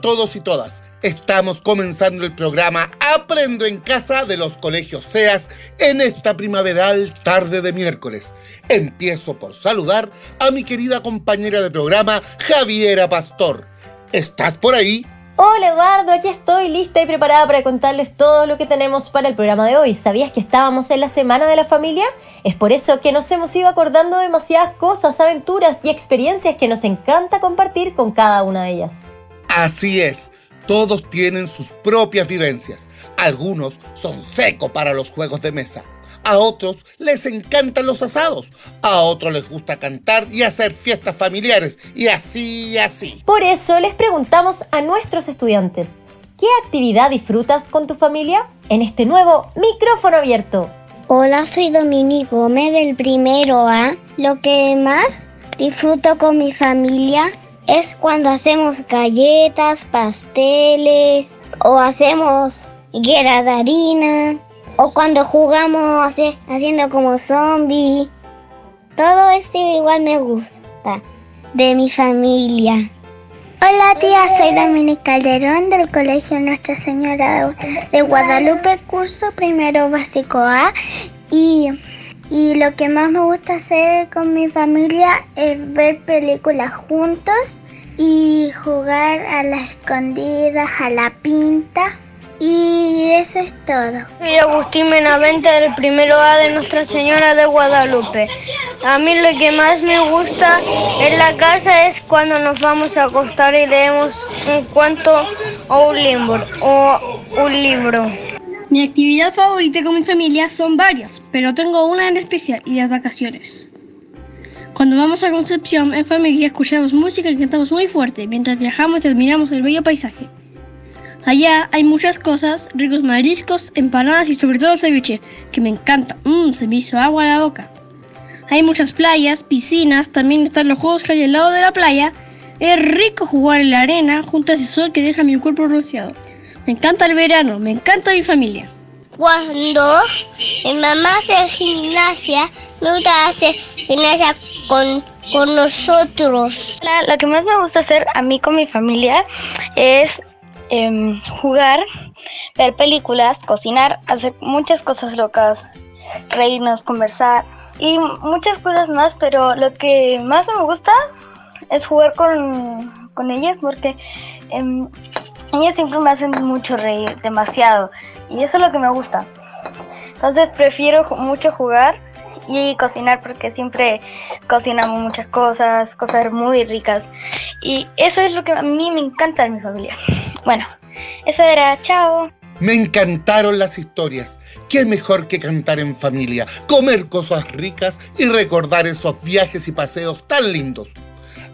todos y todas. Estamos comenzando el programa Aprendo en Casa de los Colegios SEAS en esta primaveral tarde de miércoles. Empiezo por saludar a mi querida compañera de programa, Javiera Pastor. ¿Estás por ahí? Hola Eduardo, aquí estoy lista y preparada para contarles todo lo que tenemos para el programa de hoy. ¿Sabías que estábamos en la Semana de la Familia? Es por eso que nos hemos ido acordando de demasiadas cosas, aventuras y experiencias que nos encanta compartir con cada una de ellas. Así es, todos tienen sus propias vivencias. Algunos son secos para los juegos de mesa a otros les encantan los asados, a otros les gusta cantar y hacer fiestas familiares, y así y así. Por eso les preguntamos a nuestros estudiantes, ¿qué actividad disfrutas con tu familia? En este nuevo micrófono abierto. Hola, soy Dominique Gómez del primero A. Lo que más disfruto con mi familia es cuando hacemos galletas, pasteles o hacemos harina o cuando jugamos haciendo como zombie. Todo esto igual me gusta de mi familia. Hola tía, soy Dominique Calderón del Colegio Nuestra Señora de Guadalupe, curso primero básico A. Y, y lo que más me gusta hacer con mi familia es ver películas juntos y jugar a las escondidas, a la pinta. Y eso es todo. Soy Agustín Menavente del primero A de Nuestra Señora de Guadalupe. A mí lo que más me gusta en la casa es cuando nos vamos a acostar y leemos un cuento o un libro. O un libro. Mi actividad favorita con mi familia son varias, pero tengo una en especial y las vacaciones. Cuando vamos a Concepción en familia escuchamos música y cantamos muy fuerte mientras viajamos y admiramos el bello paisaje. Allá hay muchas cosas, ricos mariscos, empanadas y sobre todo ceviche, que me encanta. Mmm, se me hizo agua a la boca. Hay muchas playas, piscinas, también están los juegos que hay al lado de la playa. Es rico jugar en la arena junto a ese sol que deja mi cuerpo rociado. Me encanta el verano, me encanta mi familia. Cuando mi mamá hace gimnasia, me gusta hacer gimnasia con, con nosotros. lo que más me gusta hacer a mí con mi familia es Em, jugar, ver películas, cocinar, hacer muchas cosas locas, reírnos, conversar y muchas cosas más, pero lo que más me gusta es jugar con, con ellas porque em, ellas siempre me hacen mucho reír, demasiado, y eso es lo que me gusta. Entonces prefiero mucho jugar y cocinar porque siempre cocinamos muchas cosas, cosas muy ricas. Y eso es lo que a mí me encanta de mi familia. Bueno, eso era, chao. Me encantaron las historias. ¿Qué mejor que cantar en familia, comer cosas ricas y recordar esos viajes y paseos tan lindos?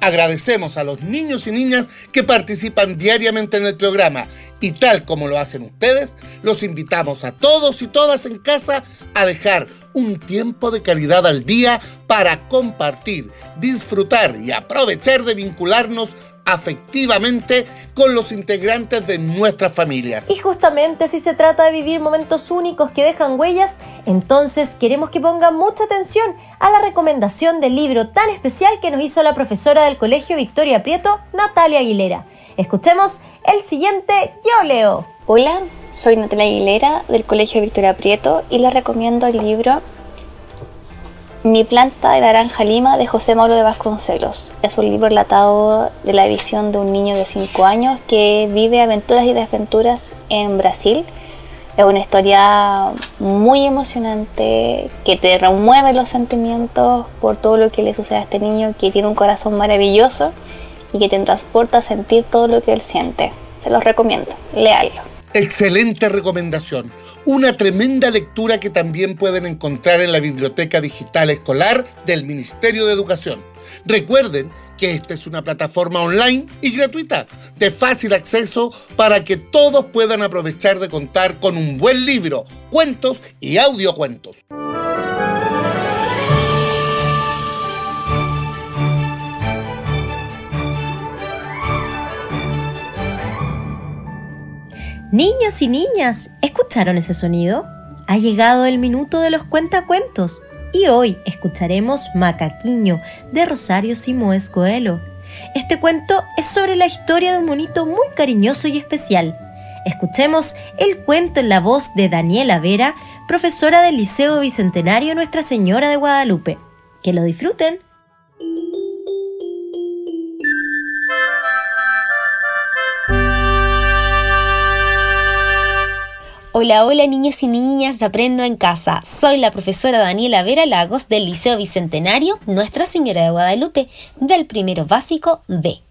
Agradecemos a los niños y niñas que participan diariamente en el programa. Y tal como lo hacen ustedes, los invitamos a todos y todas en casa a dejar un tiempo de calidad al día para compartir, disfrutar y aprovechar de vincularnos afectivamente con los integrantes de nuestras familias. Y justamente si se trata de vivir momentos únicos que dejan huellas, entonces queremos que pongan mucha atención a la recomendación del libro tan especial que nos hizo la profesora del Colegio Victoria Prieto, Natalia Aguilera. Escuchemos el siguiente Yo Leo. Hola, soy Natalia Aguilera del Colegio Victoria Prieto y les recomiendo el libro mi planta de naranja lima de José Mauro de Vasconcelos. Es un libro relatado de la visión de un niño de 5 años que vive aventuras y desventuras en Brasil. Es una historia muy emocionante que te remueve los sentimientos por todo lo que le sucede a este niño que tiene un corazón maravilloso y que te transporta a sentir todo lo que él siente. Se los recomiendo, léalo. Excelente recomendación una tremenda lectura que también pueden encontrar en la Biblioteca Digital Escolar del Ministerio de Educación. Recuerden que esta es una plataforma online y gratuita, de fácil acceso para que todos puedan aprovechar de contar con un buen libro, cuentos y audiocuentos. Niños y niñas, ¿escucharon ese sonido? Ha llegado el minuto de los cuentacuentos y hoy escucharemos Macaquiño de Rosario Simoes Coelho. Este cuento es sobre la historia de un monito muy cariñoso y especial. Escuchemos el cuento en la voz de Daniela Vera, profesora del Liceo Bicentenario Nuestra Señora de Guadalupe. Que lo disfruten. Hola, hola niños y niñas de Aprendo en Casa. Soy la profesora Daniela Vera Lagos del Liceo Bicentenario Nuestra Señora de Guadalupe del primero básico B.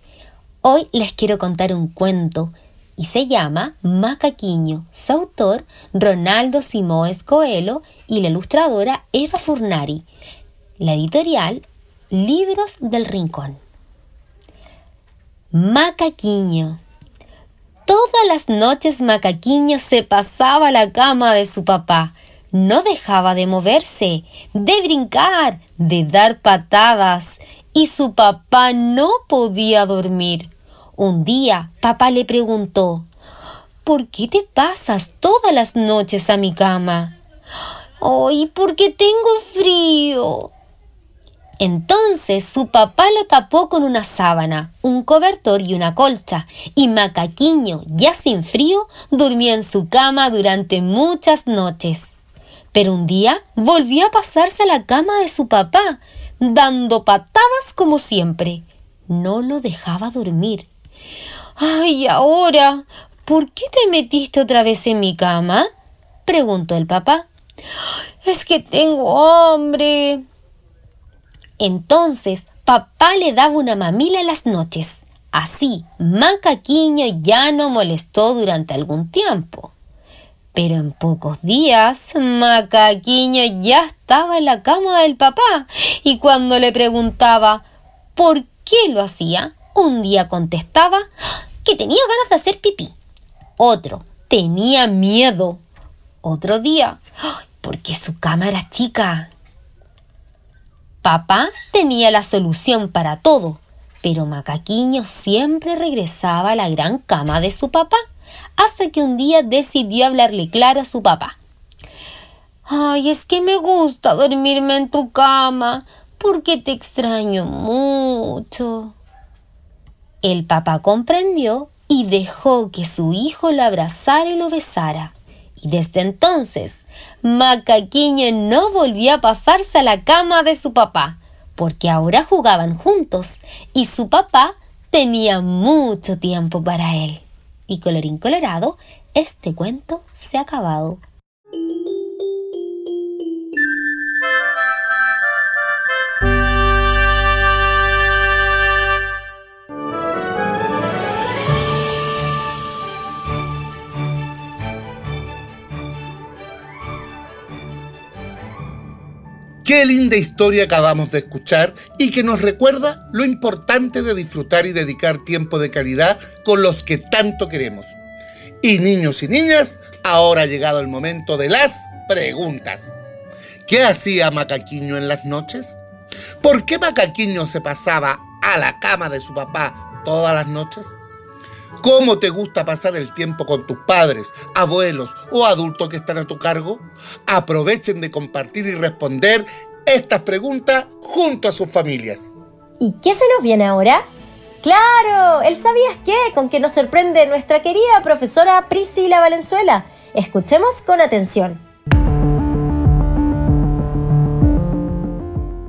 Hoy les quiero contar un cuento y se llama Macaquiño. Su autor Ronaldo Simoes Coelho y la ilustradora Eva Furnari. La editorial Libros del Rincón. Macaquiño Todas las noches Macaquiño se pasaba a la cama de su papá. No dejaba de moverse, de brincar, de dar patadas, y su papá no podía dormir. Un día papá le preguntó ¿Por qué te pasas todas las noches a mi cama? ¡Ay, porque tengo frío! Entonces su papá lo tapó con una sábana, un cobertor y una colcha, y Macaquiño, ya sin frío, durmió en su cama durante muchas noches. Pero un día volvió a pasarse a la cama de su papá, dando patadas como siempre. No lo dejaba dormir. ¡Ay, ahora! ¿Por qué te metiste otra vez en mi cama? preguntó el papá. Es que tengo hambre, entonces papá le daba una mamila en las noches. Así, Macaquiño ya no molestó durante algún tiempo. Pero en pocos días, Macaquiño ya estaba en la cama del papá y cuando le preguntaba por qué lo hacía, un día contestaba que tenía ganas de hacer pipí. Otro, tenía miedo. Otro día, porque su cama era chica. Papá tenía la solución para todo, pero Macaquiño siempre regresaba a la gran cama de su papá, hasta que un día decidió hablarle claro a su papá. Ay, es que me gusta dormirme en tu cama, porque te extraño mucho. El papá comprendió y dejó que su hijo lo abrazara y lo besara. Y desde entonces, Macaquiño no volvió a pasarse a la cama de su papá, porque ahora jugaban juntos y su papá tenía mucho tiempo para él. Y colorín colorado, este cuento se ha acabado. Qué linda historia acabamos de escuchar y que nos recuerda lo importante de disfrutar y dedicar tiempo de calidad con los que tanto queremos. Y niños y niñas, ahora ha llegado el momento de las preguntas. ¿Qué hacía Macaquiño en las noches? ¿Por qué Macaquiño se pasaba a la cama de su papá todas las noches? ¿Cómo te gusta pasar el tiempo con tus padres, abuelos o adultos que están a tu cargo? Aprovechen de compartir y responder estas preguntas junto a sus familias. ¿Y qué se nos viene ahora? ¡Claro! ¿El sabías qué? Con que nos sorprende nuestra querida profesora Priscila Valenzuela. Escuchemos con atención.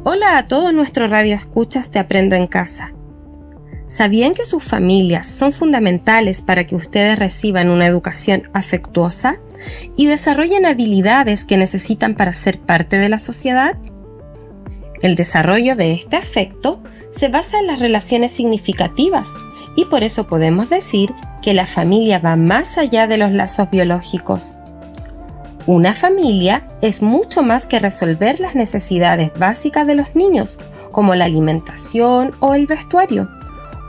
Hola a todos nuestros radioescuchas Te Aprendo en Casa. ¿Sabían que sus familias son fundamentales para que ustedes reciban una educación afectuosa y desarrollen habilidades que necesitan para ser parte de la sociedad? El desarrollo de este afecto se basa en las relaciones significativas y por eso podemos decir que la familia va más allá de los lazos biológicos. Una familia es mucho más que resolver las necesidades básicas de los niños, como la alimentación o el vestuario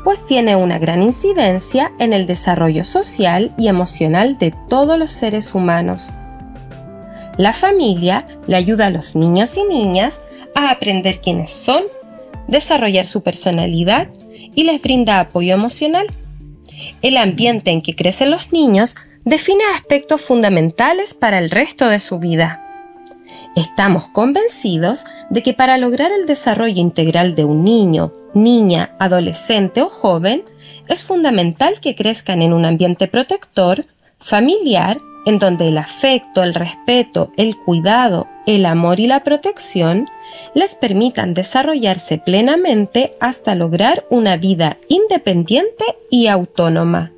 pues tiene una gran incidencia en el desarrollo social y emocional de todos los seres humanos. La familia le ayuda a los niños y niñas a aprender quiénes son, desarrollar su personalidad y les brinda apoyo emocional. El ambiente en que crecen los niños define aspectos fundamentales para el resto de su vida. Estamos convencidos de que para lograr el desarrollo integral de un niño, niña, adolescente o joven, es fundamental que crezcan en un ambiente protector, familiar, en donde el afecto, el respeto, el cuidado, el amor y la protección les permitan desarrollarse plenamente hasta lograr una vida independiente y autónoma.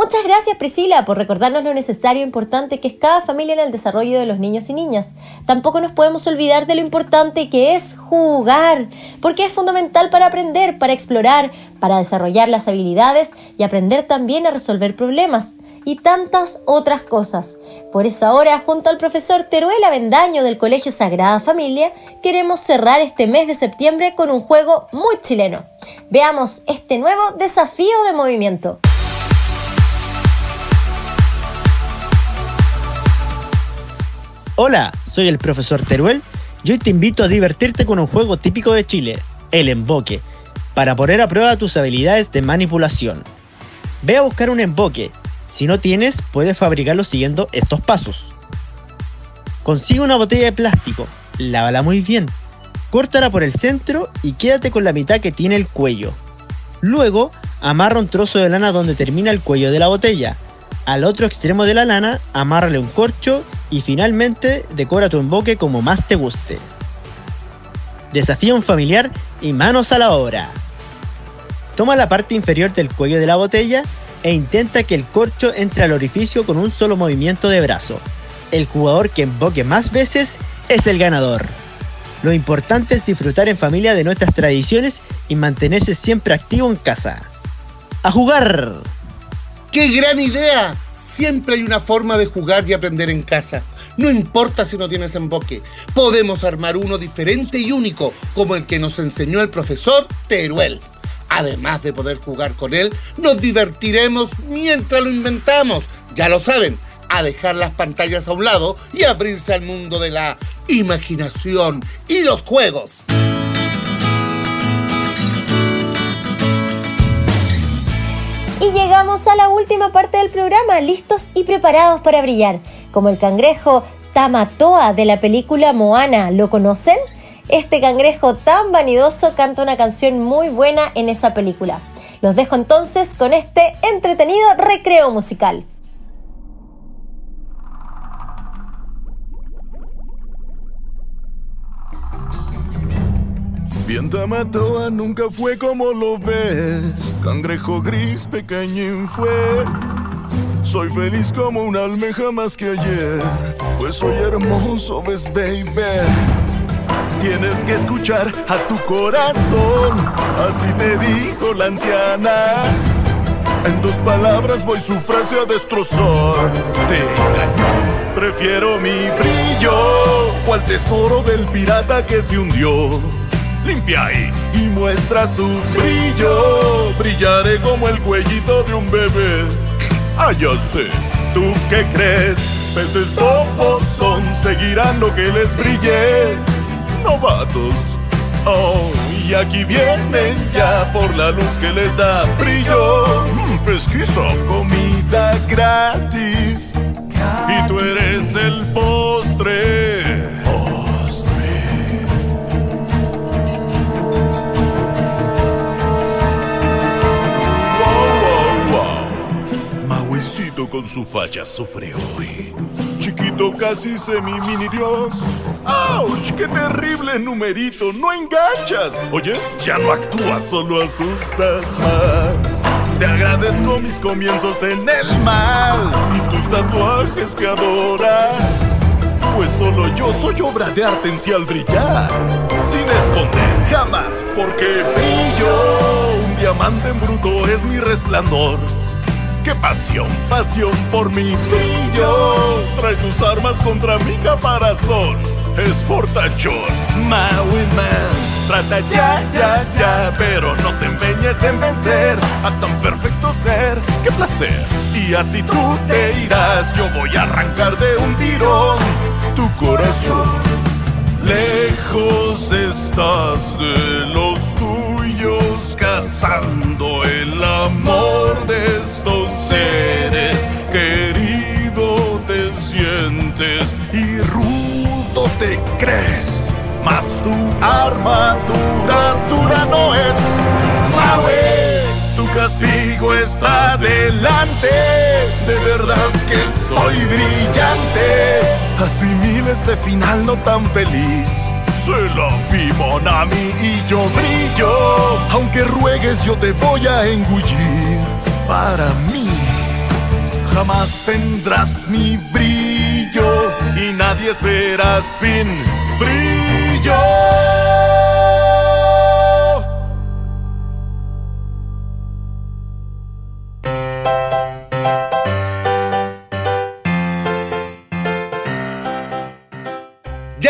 Muchas gracias Priscila por recordarnos lo necesario e importante que es cada familia en el desarrollo de los niños y niñas. Tampoco nos podemos olvidar de lo importante que es jugar, porque es fundamental para aprender, para explorar, para desarrollar las habilidades y aprender también a resolver problemas y tantas otras cosas. Por eso ahora, junto al profesor Teruel Avendaño del Colegio Sagrada Familia, queremos cerrar este mes de septiembre con un juego muy chileno. Veamos este nuevo desafío de movimiento. Hola, soy el profesor Teruel y hoy te invito a divertirte con un juego típico de Chile, el emboque, para poner a prueba tus habilidades de manipulación. Ve a buscar un emboque. Si no tienes, puedes fabricarlo siguiendo estos pasos. Consigue una botella de plástico, lávala muy bien, córtala por el centro y quédate con la mitad que tiene el cuello. Luego, amarra un trozo de lana donde termina el cuello de la botella. Al otro extremo de la lana, amárrale un corcho y finalmente, decora tu emboque como más te guste. Desafío familiar y manos a la obra. Toma la parte inferior del cuello de la botella e intenta que el corcho entre al orificio con un solo movimiento de brazo. El jugador que emboque más veces es el ganador. Lo importante es disfrutar en familia de nuestras tradiciones y mantenerse siempre activo en casa. ¡A jugar! ¡Qué gran idea! Siempre hay una forma de jugar y aprender en casa. No importa si no tienes emboque, podemos armar uno diferente y único, como el que nos enseñó el profesor Teruel. Además de poder jugar con él, nos divertiremos mientras lo inventamos. Ya lo saben, a dejar las pantallas a un lado y abrirse al mundo de la imaginación y los juegos. Y llegamos a la última parte del programa, listos y preparados para brillar. Como el cangrejo Tamatoa de la película Moana, ¿lo conocen? Este cangrejo tan vanidoso canta una canción muy buena en esa película. Los dejo entonces con este entretenido recreo musical. Bien Tamatoa nunca fue como lo ves. Cangrejo gris pequeñín fue. Soy feliz como un almeja más que ayer. Pues soy hermoso, ves, baby. Tienes que escuchar a tu corazón. Así te dijo la anciana. En dos palabras voy su frase a destrozar. Te engañó. Prefiero mi brillo. Cual tesoro del pirata que se hundió limpia ahí y muestra su brillo. Brillaré como el cuellito de un bebé. Ah, ya sé, ¿tú qué crees? Peces bobos son, seguirán lo que les brille. Novatos, oh, y aquí vienen ya por la luz que les da brillo. Mm, pesquisa, comida gratis. Y tú eres el postre. Con su facha sufre hoy. Chiquito casi semi mini dios. ¡Auch! ¡Qué terrible numerito! ¡No enganchas! ¿Oyes? Ya no actúas, solo asustas más. Te agradezco mis comienzos en el mal y tus tatuajes que adoras. Pues solo yo soy obra de arte en sí al brillar, sin esconder jamás, porque brillo. Un diamante en bruto es mi resplandor qué pasión, pasión por mi brillo. Trae tus armas contra mi caparazón. Es fortachón, Maui Man. Trata ya, ya, ya, pero no te empeñes en vencer a tan perfecto ser. ¡Qué placer! Y así tú te irás, yo voy a arrancar de un tirón tu corazón. Lejos estás de los tuyos, cazando el amor de armadura dura no es. Maue, tu castigo está delante. De verdad que soy brillante. Asimila este final no tan feliz. Se la vi Monami y yo brillo. Aunque ruegues, yo te voy a engullir. Para mí, jamás tendrás mi brillo y nadie será sin brillo.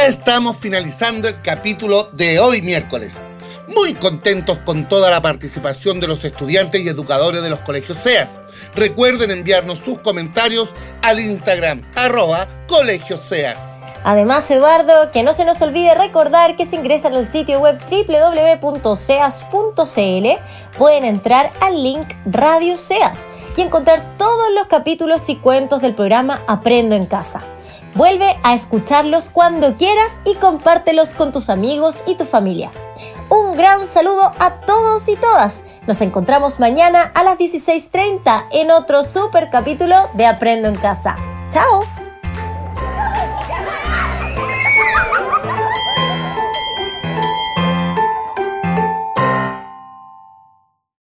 Estamos finalizando el capítulo de hoy miércoles. Muy contentos con toda la participación de los estudiantes y educadores de los colegios SEAS. Recuerden enviarnos sus comentarios al Instagram arroba colegios SEAS. Además, Eduardo, que no se nos olvide recordar que si ingresan al sitio web www.seas.cl pueden entrar al link Radio Seas y encontrar todos los capítulos y cuentos del programa Aprendo en Casa. Vuelve a escucharlos cuando quieras y compártelos con tus amigos y tu familia. Un gran saludo a todos y todas. Nos encontramos mañana a las 16.30 en otro super capítulo de Aprendo en Casa. ¡Chao!